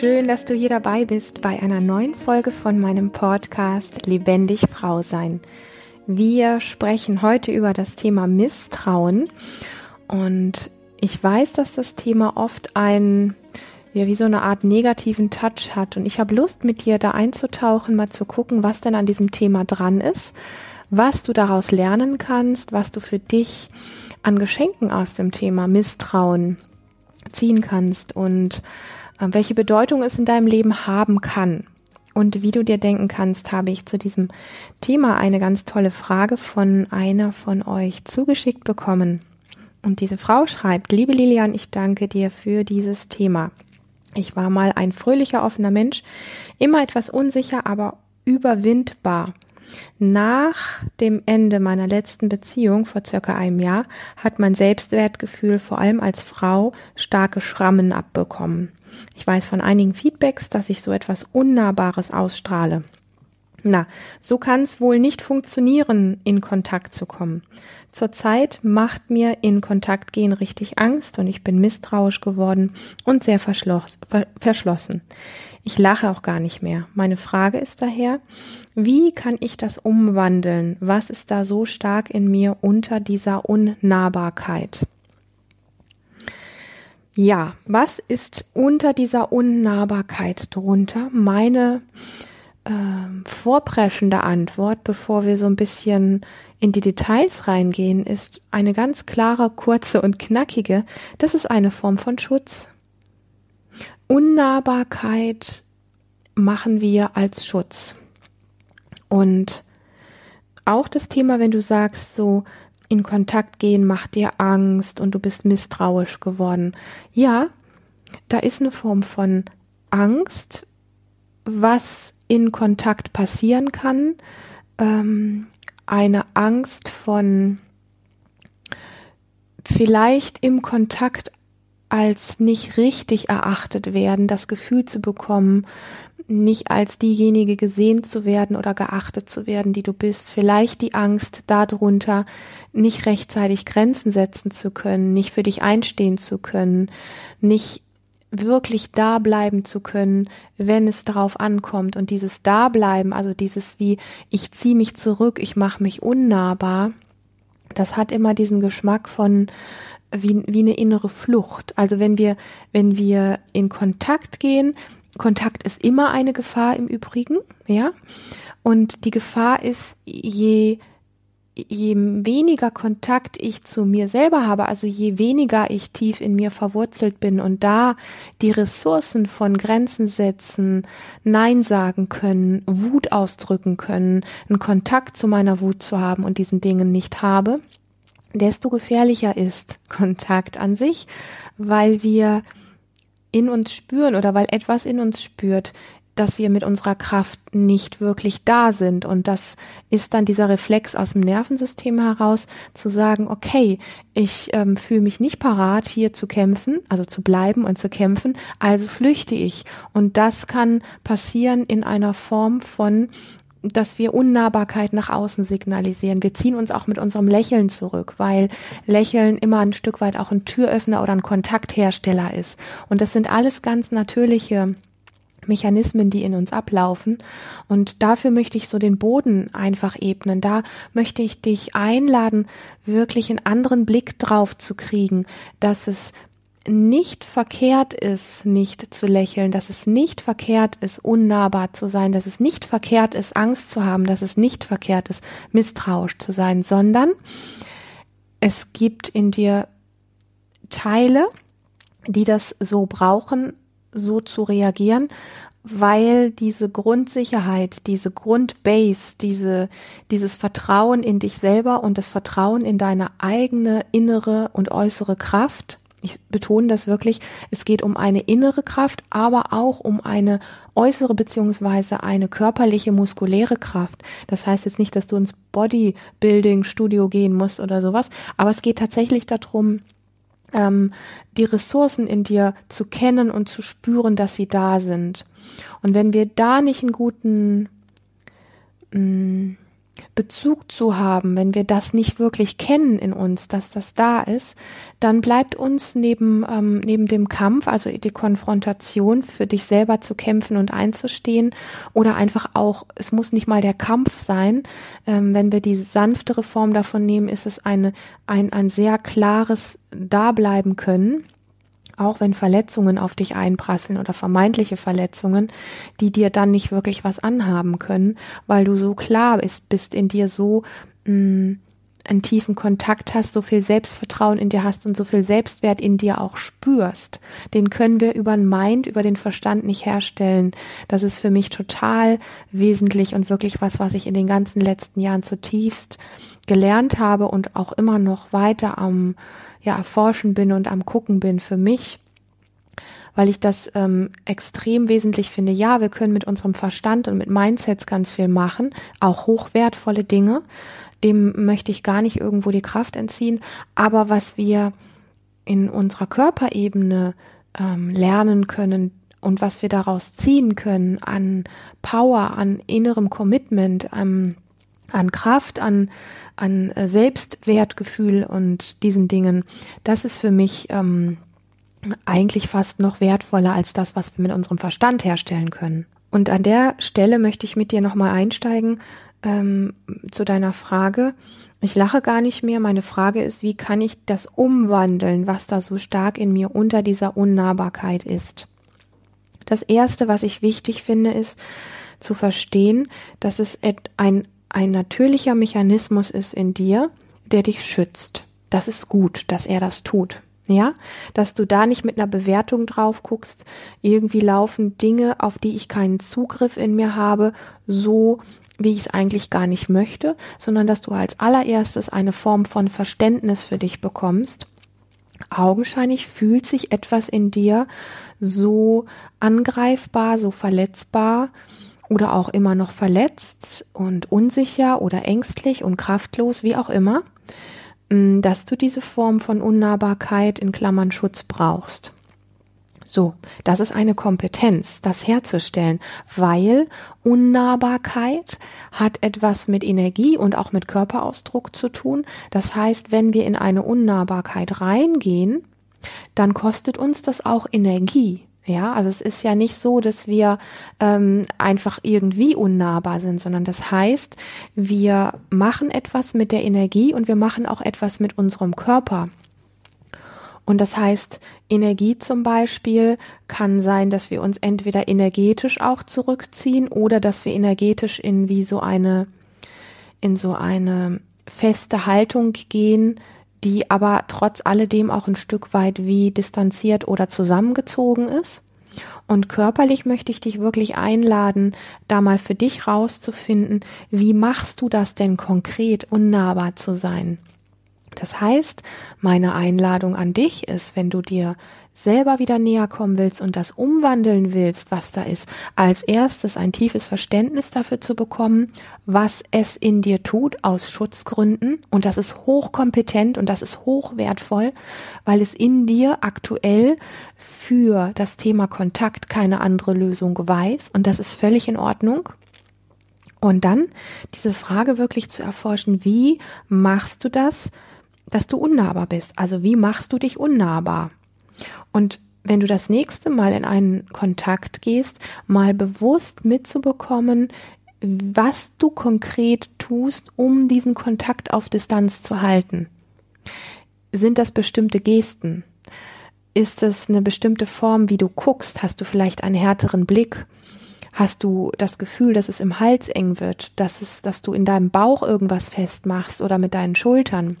schön, dass du hier dabei bist bei einer neuen Folge von meinem Podcast Lebendig Frau sein. Wir sprechen heute über das Thema Misstrauen und ich weiß, dass das Thema oft ein ja, wie so eine Art negativen Touch hat und ich habe Lust mit dir da einzutauchen, mal zu gucken, was denn an diesem Thema dran ist, was du daraus lernen kannst, was du für dich an Geschenken aus dem Thema Misstrauen ziehen kannst und welche Bedeutung es in deinem Leben haben kann. Und wie du dir denken kannst, habe ich zu diesem Thema eine ganz tolle Frage von einer von euch zugeschickt bekommen. Und diese Frau schreibt, liebe Lilian, ich danke dir für dieses Thema. Ich war mal ein fröhlicher, offener Mensch, immer etwas unsicher, aber überwindbar. Nach dem Ende meiner letzten Beziehung vor circa einem Jahr hat mein Selbstwertgefühl vor allem als Frau starke Schrammen abbekommen. Ich weiß von einigen Feedbacks, dass ich so etwas Unnahbares ausstrahle. Na, so kann es wohl nicht funktionieren, in Kontakt zu kommen. Zurzeit macht mir in Kontakt gehen richtig Angst und ich bin misstrauisch geworden und sehr verschlossen. Ich lache auch gar nicht mehr. Meine Frage ist daher, wie kann ich das umwandeln? Was ist da so stark in mir unter dieser Unnahbarkeit? Ja, was ist unter dieser Unnahbarkeit drunter? Meine äh, vorpreschende Antwort, bevor wir so ein bisschen in die Details reingehen, ist eine ganz klare, kurze und knackige. Das ist eine Form von Schutz. Unnahbarkeit machen wir als Schutz. Und auch das Thema, wenn du sagst, so, in Kontakt gehen macht dir Angst und du bist misstrauisch geworden. Ja, da ist eine Form von Angst, was in Kontakt passieren kann. Ähm, eine Angst von vielleicht im Kontakt als nicht richtig erachtet werden, das Gefühl zu bekommen, nicht als diejenige gesehen zu werden oder geachtet zu werden, die du bist. Vielleicht die Angst darunter, nicht rechtzeitig Grenzen setzen zu können, nicht für dich einstehen zu können, nicht wirklich da bleiben zu können, wenn es darauf ankommt. Und dieses Dableiben, also dieses wie ich ziehe mich zurück, ich mache mich unnahbar, das hat immer diesen Geschmack von wie, wie eine innere Flucht. Also wenn wir, wenn wir in Kontakt gehen, Kontakt ist immer eine Gefahr im Übrigen, ja. Und die Gefahr ist, je, je weniger Kontakt ich zu mir selber habe, also je weniger ich tief in mir verwurzelt bin und da die Ressourcen von Grenzen setzen, Nein sagen können, Wut ausdrücken können, einen Kontakt zu meiner Wut zu haben und diesen Dingen nicht habe, desto gefährlicher ist Kontakt an sich, weil wir in uns spüren oder weil etwas in uns spürt, dass wir mit unserer Kraft nicht wirklich da sind. Und das ist dann dieser Reflex aus dem Nervensystem heraus, zu sagen, okay, ich ähm, fühle mich nicht parat, hier zu kämpfen, also zu bleiben und zu kämpfen, also flüchte ich. Und das kann passieren in einer Form von dass wir Unnahbarkeit nach außen signalisieren. Wir ziehen uns auch mit unserem Lächeln zurück, weil Lächeln immer ein Stück weit auch ein Türöffner oder ein Kontakthersteller ist. Und das sind alles ganz natürliche Mechanismen, die in uns ablaufen. Und dafür möchte ich so den Boden einfach ebnen. Da möchte ich dich einladen, wirklich einen anderen Blick drauf zu kriegen, dass es nicht verkehrt ist, nicht zu lächeln, dass es nicht verkehrt ist, unnahbar zu sein, dass es nicht verkehrt ist, Angst zu haben, dass es nicht verkehrt ist, misstrauisch zu sein, sondern es gibt in dir Teile, die das so brauchen, so zu reagieren, weil diese Grundsicherheit, diese Grundbase, diese, dieses Vertrauen in dich selber und das Vertrauen in deine eigene innere und äußere Kraft ich betone das wirklich, es geht um eine innere Kraft, aber auch um eine äußere beziehungsweise eine körperliche, muskuläre Kraft. Das heißt jetzt nicht, dass du ins Bodybuilding-Studio gehen musst oder sowas, aber es geht tatsächlich darum, ähm, die Ressourcen in dir zu kennen und zu spüren, dass sie da sind. Und wenn wir da nicht einen guten, mh, mm, Bezug zu haben, wenn wir das nicht wirklich kennen in uns, dass das da ist, dann bleibt uns neben, ähm, neben dem Kampf, also die Konfrontation für dich selber zu kämpfen und einzustehen oder einfach auch, es muss nicht mal der Kampf sein, ähm, wenn wir die sanftere Form davon nehmen, ist es eine, ein, ein sehr klares Dableiben können auch wenn Verletzungen auf dich einprasseln oder vermeintliche Verletzungen, die dir dann nicht wirklich was anhaben können, weil du so klar bist, bist in dir so mh, mm, einen tiefen Kontakt hast, so viel Selbstvertrauen in dir hast und so viel Selbstwert in dir auch spürst. Den können wir über den Mind, über den Verstand nicht herstellen. Das ist für mich total wesentlich und wirklich was, was ich in den ganzen letzten Jahren zutiefst gelernt habe und auch immer noch weiter am ja, erforschen bin und am gucken bin für mich, weil ich das ähm, extrem wesentlich finde. Ja, wir können mit unserem Verstand und mit Mindsets ganz viel machen, auch hochwertvolle Dinge. Dem möchte ich gar nicht irgendwo die Kraft entziehen. Aber was wir in unserer Körperebene ähm, lernen können und was wir daraus ziehen können an Power, an innerem Commitment, an, an Kraft, an an äh, Selbstwertgefühl und diesen Dingen, das ist für mich ähm, eigentlich fast noch wertvoller als das, was wir mit unserem Verstand herstellen können. Und an der Stelle möchte ich mit dir nochmal einsteigen ähm, zu deiner Frage. Ich lache gar nicht mehr. Meine Frage ist, wie kann ich das umwandeln, was da so stark in mir unter dieser Unnahbarkeit ist? Das Erste, was ich wichtig finde, ist zu verstehen, dass es ein ein natürlicher Mechanismus ist in dir, der dich schützt. Das ist gut, dass er das tut. Ja, dass du da nicht mit einer Bewertung drauf guckst, irgendwie laufen Dinge, auf die ich keinen Zugriff in mir habe, so wie ich es eigentlich gar nicht möchte, sondern dass du als allererstes eine Form von Verständnis für dich bekommst. Augenscheinlich fühlt sich etwas in dir so angreifbar, so verletzbar, oder auch immer noch verletzt und unsicher oder ängstlich und kraftlos, wie auch immer, mm, dass du diese Form von Unnahbarkeit in Klammern Schutz brauchst. So, das ist eine Kompetenz, das herzustellen, weil Unnahbarkeit hat etwas mit Energie und auch mit Körperausdruck zu tun. Das heißt, wenn wir in eine Unnahbarkeit reingehen, dann kostet uns das auch Energie. Ja, also es ist ja nicht so, dass wir ähm, einfach irgendwie unnahbar sind, sondern das heißt, wir machen etwas mit der Energie und wir machen auch etwas mit unserem Körper. Und das heißt, Energie zum Beispiel kann sein, dass wir uns entweder energetisch auch zurückziehen oder dass wir energetisch in wie so eine, in so eine feste Haltung gehen, die aber trotz alledem auch ein Stück weit wie distanziert oder zusammengezogen ist. Und körperlich möchte ich dich wirklich einladen, da mal für dich rauszufinden, wie machst du das denn konkret, unnahbar zu sein? Das heißt, meine Einladung an dich ist, wenn du dir selber wieder näher kommen willst und das umwandeln willst, was da ist, als erstes ein tiefes Verständnis dafür zu bekommen, was es in dir tut aus Schutzgründen. Und das ist hochkompetent und das ist hochwertvoll, weil es in dir aktuell für das Thema Kontakt keine andere Lösung weiß. Und das ist völlig in Ordnung. Und dann diese Frage wirklich zu erforschen, wie machst du das, dass du unnahbar bist? Also wie machst du dich unnahbar? Und wenn du das nächste Mal in einen Kontakt gehst, mal bewusst mitzubekommen, was du konkret tust, um diesen Kontakt auf Distanz zu halten. Sind das bestimmte Gesten? Ist es eine bestimmte Form, wie du guckst? Hast du vielleicht einen härteren Blick? Hast du das Gefühl, dass es im Hals eng wird, dass es, dass du in deinem Bauch irgendwas festmachst oder mit deinen Schultern?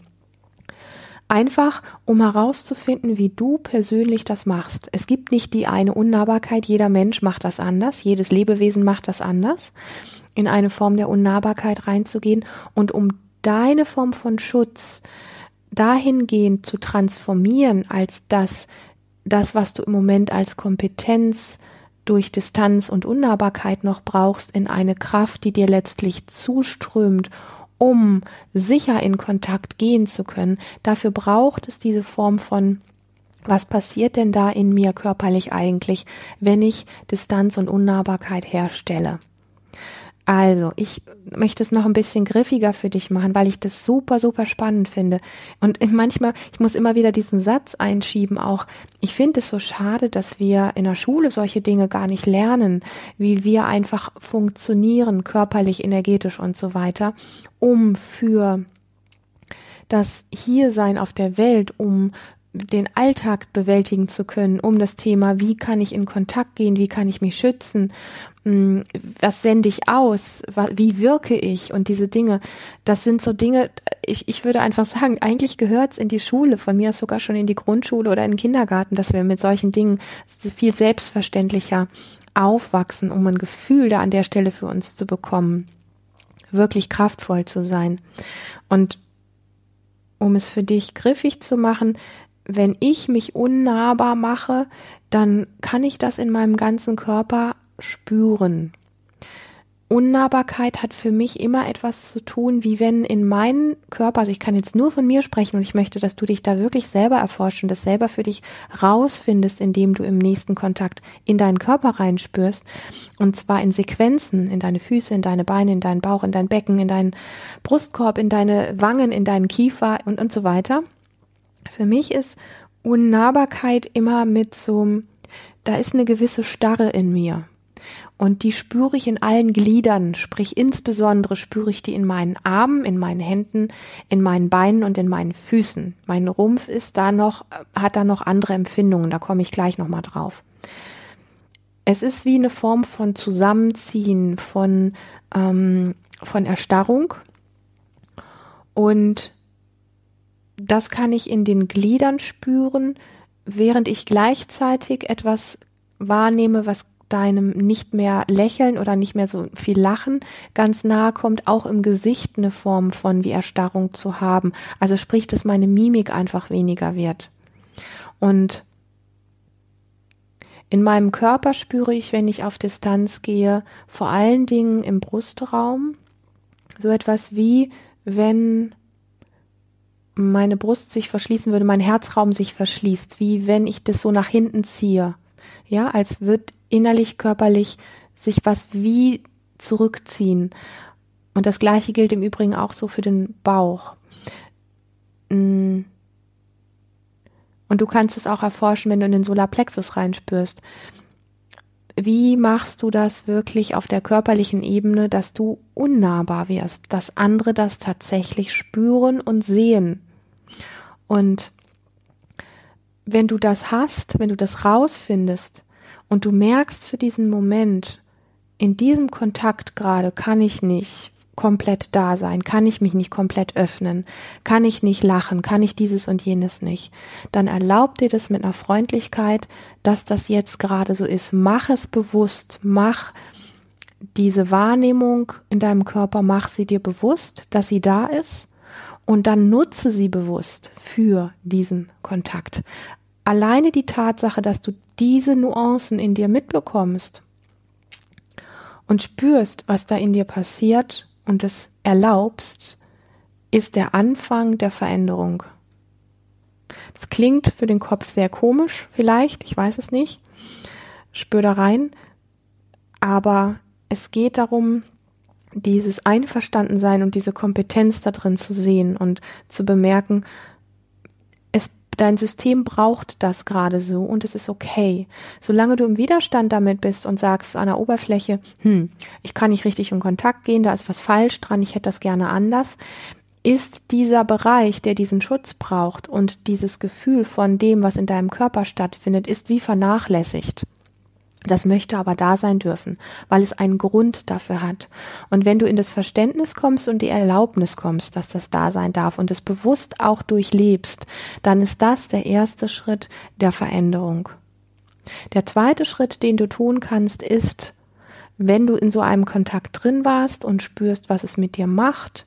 Einfach, um herauszufinden, wie du persönlich das machst. Es gibt nicht die eine Unnahbarkeit, jeder Mensch macht das anders, jedes Lebewesen macht das anders, in eine Form der Unnahbarkeit reinzugehen und um deine Form von Schutz dahingehend zu transformieren, als dass das, was du im Moment als Kompetenz durch Distanz und Unnahbarkeit noch brauchst, in eine Kraft, die dir letztlich zuströmt um sicher in Kontakt gehen zu können. Dafür braucht es diese Form von was passiert denn da in mir körperlich eigentlich, wenn ich Distanz und Unnahbarkeit herstelle? Also, ich möchte es noch ein bisschen griffiger für dich machen, weil ich das super, super spannend finde. Und manchmal, ich muss immer wieder diesen Satz einschieben, auch, ich finde es so schade, dass wir in der Schule solche Dinge gar nicht lernen, wie wir einfach funktionieren, körperlich, energetisch und so weiter, um für das Hiersein auf der Welt, um den Alltag bewältigen zu können, um das Thema, wie kann ich in Kontakt gehen, wie kann ich mich schützen, hm, was sende ich aus, wie wirke ich und diese Dinge, das sind so Dinge, ich, ich würde einfach sagen, eigentlich gehört es in die Schule, von mir aus sogar schon in die Grundschule oder in den Kindergarten, dass wir mit solchen Dingen viel selbstverständlicher aufwachsen, um ein Gefühl da an der Stelle für uns zu bekommen, wirklich kraftvoll zu sein. Und um es für dich griffig zu machen, wenn ich mich unnahbar mache, dann kann ich das in meinem ganzen Körper spüren. Unnahbarkeit hat für mich immer etwas zu tun, wie wenn in meinen Körper, also ich kann jetzt nur von mir sprechen und ich möchte, dass du dich da wirklich selber erforschst und das selber für dich rausfindest, indem du im nächsten Kontakt in deinen Körper reinspürst und zwar in Sequenzen, in deine Füße, in deine Beine, in deinen Bauch, in dein Becken, in deinen Brustkorb, in deine Wangen, in deinen Kiefer und, und so weiter. Für mich ist Unnahbarkeit immer mit so, da ist eine gewisse Starre in mir. Und die spüre ich in allen Gliedern, sprich insbesondere spüre ich die in meinen Armen, in meinen Händen, in meinen Beinen und in meinen Füßen. Mein Rumpf ist da noch, hat da noch andere Empfindungen, da komme ich gleich nochmal drauf. Es ist wie eine Form von Zusammenziehen, von, ähm, von Erstarrung. Und das kann ich in den Gliedern spüren, während ich gleichzeitig etwas wahrnehme, was deinem nicht mehr lächeln oder nicht mehr so viel lachen ganz nahe kommt, auch im Gesicht eine Form von wie Erstarrung zu haben. Also sprich, dass meine Mimik einfach weniger wird. Und in meinem Körper spüre ich, wenn ich auf Distanz gehe, vor allen Dingen im Brustraum, so etwas wie, wenn meine Brust sich verschließen würde, mein Herzraum sich verschließt, wie wenn ich das so nach hinten ziehe. Ja, als wird innerlich, körperlich sich was wie zurückziehen. Und das gleiche gilt im Übrigen auch so für den Bauch. Mm. Und du kannst es auch erforschen, wenn du in den Solarplexus reinspürst. Wie machst du das wirklich auf der körperlichen Ebene, dass du unnahbar wirst, dass andere das tatsächlich spüren und sehen? Und wenn du das hast, wenn du das rausfindest, und du merkst für diesen Moment, in diesem Kontakt gerade kann ich nicht komplett da sein, kann ich mich nicht komplett öffnen, kann ich nicht lachen, kann ich dieses und jenes nicht, dann erlaub dir das mit einer Freundlichkeit, dass das jetzt gerade so ist. Mach es bewusst, mach diese Wahrnehmung in deinem Körper, mach sie dir bewusst, dass sie da ist. Und dann nutze sie bewusst für diesen Kontakt. Alleine die Tatsache, dass du diese Nuancen in dir mitbekommst und spürst, was da in dir passiert und es erlaubst, ist der Anfang der Veränderung. Das klingt für den Kopf sehr komisch, vielleicht, ich weiß es nicht. Spür da rein. Aber es geht darum, dieses Einverstandensein und diese Kompetenz da drin zu sehen und zu bemerken, Dein System braucht das gerade so und es ist okay. Solange du im Widerstand damit bist und sagst an der Oberfläche, hm, ich kann nicht richtig in Kontakt gehen, da ist was falsch dran, ich hätte das gerne anders, ist dieser Bereich, der diesen Schutz braucht und dieses Gefühl von dem, was in deinem Körper stattfindet, ist wie vernachlässigt. Das möchte aber da sein dürfen, weil es einen Grund dafür hat. Und wenn du in das Verständnis kommst und die Erlaubnis kommst, dass das da sein darf und es bewusst auch durchlebst, dann ist das der erste Schritt der Veränderung. Der zweite Schritt, den du tun kannst, ist, wenn du in so einem Kontakt drin warst und spürst, was es mit dir macht,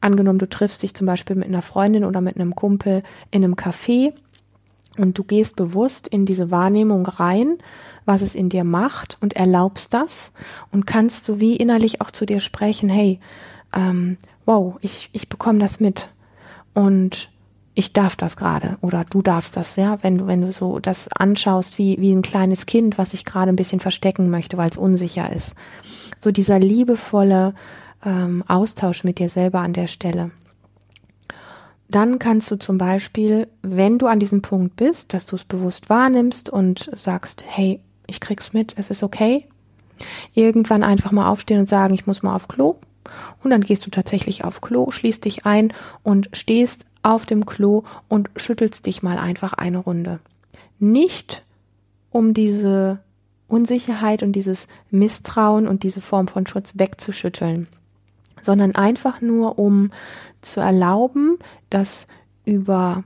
angenommen, du triffst dich zum Beispiel mit einer Freundin oder mit einem Kumpel in einem Café und du gehst bewusst in diese Wahrnehmung rein was es in dir macht und erlaubst das und kannst so wie innerlich auch zu dir sprechen, hey, ähm, wow, ich, ich bekomme das mit und ich darf das gerade oder du darfst das, ja, wenn du, wenn du so das anschaust wie, wie ein kleines Kind, was sich gerade ein bisschen verstecken möchte, weil es unsicher ist. So dieser liebevolle ähm, Austausch mit dir selber an der Stelle. Dann kannst du zum Beispiel, wenn du an diesem Punkt bist, dass du es bewusst wahrnimmst und sagst, hey, ich krieg's mit, es ist okay, irgendwann einfach mal aufstehen und sagen, ich muss mal auf Klo. Und dann gehst du tatsächlich auf Klo, schließt dich ein und stehst auf dem Klo und schüttelst dich mal einfach eine Runde. Nicht um diese Unsicherheit und dieses Misstrauen und diese Form von Schutz wegzuschütteln, sondern einfach nur um zu erlauben, dass über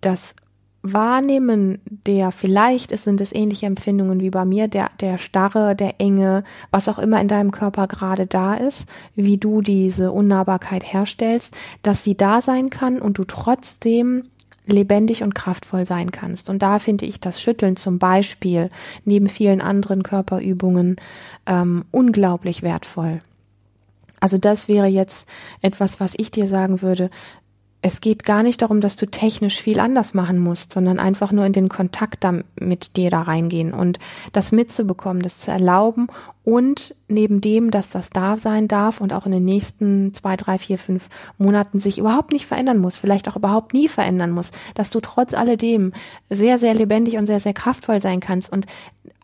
das Wahrnehmen der vielleicht es sind es ähnliche Empfindungen wie bei mir, der, der Starre, der Enge, was auch immer in deinem Körper gerade da ist, wie du diese Unnahbarkeit herstellst, dass sie da sein kann und du trotzdem lebendig und kraftvoll sein kannst. Und da finde ich das Schütteln zum Beispiel neben vielen anderen Körperübungen ähm, unglaublich wertvoll. Also das wäre jetzt etwas, was ich dir sagen würde, es geht gar nicht darum, dass du technisch viel anders machen musst, sondern einfach nur in den Kontakt mit dir da reingehen und das mitzubekommen, das zu erlauben und neben dem, dass das da sein darf und auch in den nächsten zwei, drei, vier, fünf Monaten sich überhaupt nicht verändern muss, vielleicht auch überhaupt nie verändern muss, dass du trotz alledem sehr, sehr lebendig und sehr, sehr kraftvoll sein kannst und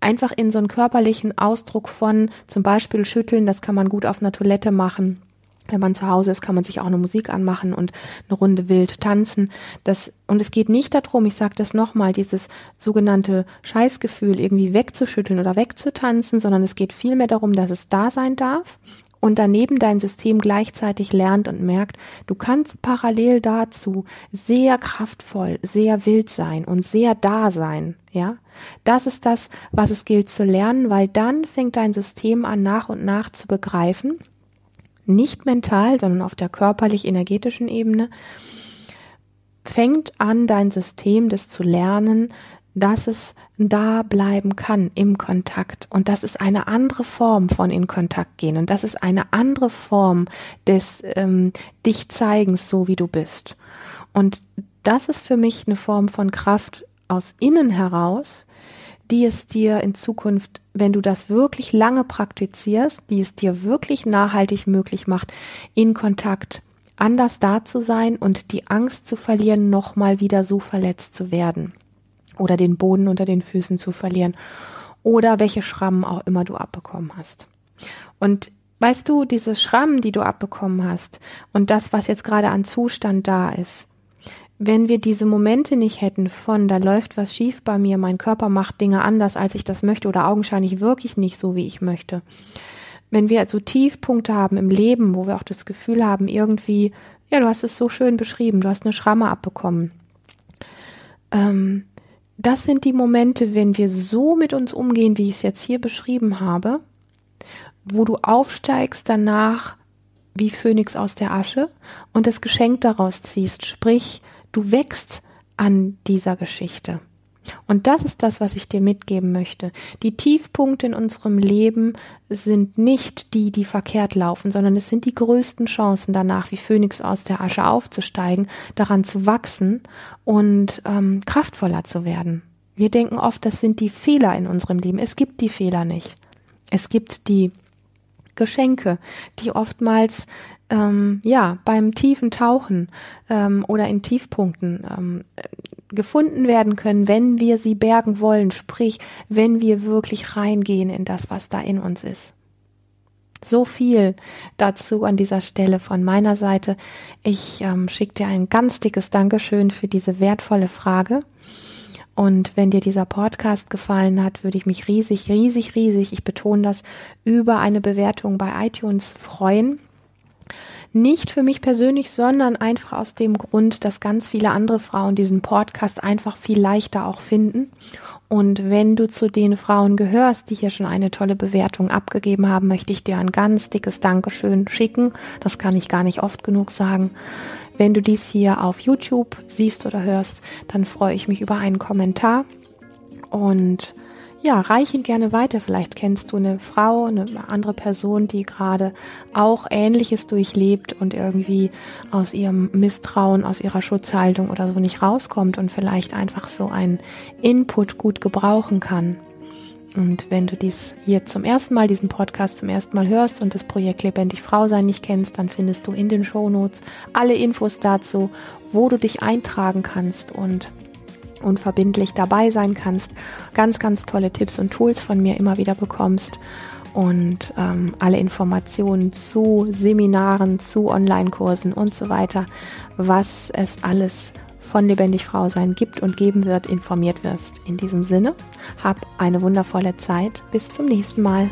einfach in so einen körperlichen Ausdruck von zum Beispiel schütteln, das kann man gut auf einer Toilette machen wenn man zu Hause ist, kann man sich auch eine Musik anmachen und eine Runde wild tanzen. Das, und es geht nicht darum, ich sage das nochmal, dieses sogenannte Scheißgefühl irgendwie wegzuschütteln oder wegzutanzen, sondern es geht vielmehr darum, dass es da sein darf und daneben dein System gleichzeitig lernt und merkt, du kannst parallel dazu sehr kraftvoll, sehr wild sein und sehr da sein, ja? Das ist das, was es gilt zu lernen, weil dann fängt dein System an nach und nach zu begreifen, nicht mental, sondern auf der körperlich-energetischen Ebene, fängt an, dein System das zu lernen, dass es da bleiben kann im Kontakt. Und das ist eine andere Form von in Kontakt gehen. Und das ist eine andere Form des ähm, dich zeigens, so wie du bist. Und das ist für mich eine Form von Kraft aus innen heraus, die es dir in Zukunft, wenn du das wirklich lange praktizierst, die es dir wirklich nachhaltig möglich macht, in Kontakt anders da zu sein und die Angst zu verlieren, nochmal wieder so verletzt zu werden oder den Boden unter den Füßen zu verlieren oder welche Schrammen auch immer du abbekommen hast. Und weißt du, diese Schrammen, die du abbekommen hast und das, was jetzt gerade an Zustand da ist, wenn wir diese Momente nicht hätten von, da läuft was schief bei mir, mein Körper macht Dinge anders, als ich das möchte oder augenscheinlich wirklich nicht so, wie ich möchte. Wenn wir also Tiefpunkte haben im Leben, wo wir auch das Gefühl haben, irgendwie, ja, du hast es so schön beschrieben, du hast eine Schramme abbekommen. Ähm, das sind die Momente, wenn wir so mit uns umgehen, wie ich es jetzt hier beschrieben habe, wo du aufsteigst danach wie Phönix aus der Asche und das Geschenk daraus ziehst, sprich, Du wächst an dieser Geschichte. Und das ist das, was ich dir mitgeben möchte. Die Tiefpunkte in unserem Leben sind nicht die, die verkehrt laufen, sondern es sind die größten Chancen danach, wie Phönix aus der Asche aufzusteigen, daran zu wachsen und ähm, kraftvoller zu werden. Wir denken oft, das sind die Fehler in unserem Leben. Es gibt die Fehler nicht. Es gibt die Geschenke, die oftmals ähm, ja beim tiefen Tauchen ähm, oder in Tiefpunkten ähm, gefunden werden können, wenn wir sie bergen wollen, sprich, wenn wir wirklich reingehen in das, was da in uns ist. So viel dazu an dieser Stelle von meiner Seite. Ich ähm, schicke dir ein ganz dickes Dankeschön für diese wertvolle Frage. Und wenn dir dieser Podcast gefallen hat, würde ich mich riesig, riesig, riesig, ich betone das, über eine Bewertung bei iTunes freuen. Nicht für mich persönlich, sondern einfach aus dem Grund, dass ganz viele andere Frauen diesen Podcast einfach viel leichter auch finden. Und wenn du zu den Frauen gehörst, die hier schon eine tolle Bewertung abgegeben haben, möchte ich dir ein ganz dickes Dankeschön schicken. Das kann ich gar nicht oft genug sagen. Wenn du dies hier auf YouTube siehst oder hörst, dann freue ich mich über einen Kommentar und ja, reich ihn gerne weiter. Vielleicht kennst du eine Frau, eine andere Person, die gerade auch Ähnliches durchlebt und irgendwie aus ihrem Misstrauen, aus ihrer Schutzhaltung oder so nicht rauskommt und vielleicht einfach so einen Input gut gebrauchen kann. Und wenn du dies hier zum ersten Mal, diesen Podcast zum ersten Mal hörst und das Projekt Lebendig Frau sein nicht kennst, dann findest du in den Shownotes alle Infos dazu, wo du dich eintragen kannst und unverbindlich dabei sein kannst. Ganz, ganz tolle Tipps und Tools von mir immer wieder bekommst und ähm, alle Informationen zu Seminaren, zu Online-Kursen und so weiter, was es alles von Lebendig Frau sein gibt und geben wird, informiert wirst. In diesem Sinne, hab eine wundervolle Zeit. Bis zum nächsten Mal.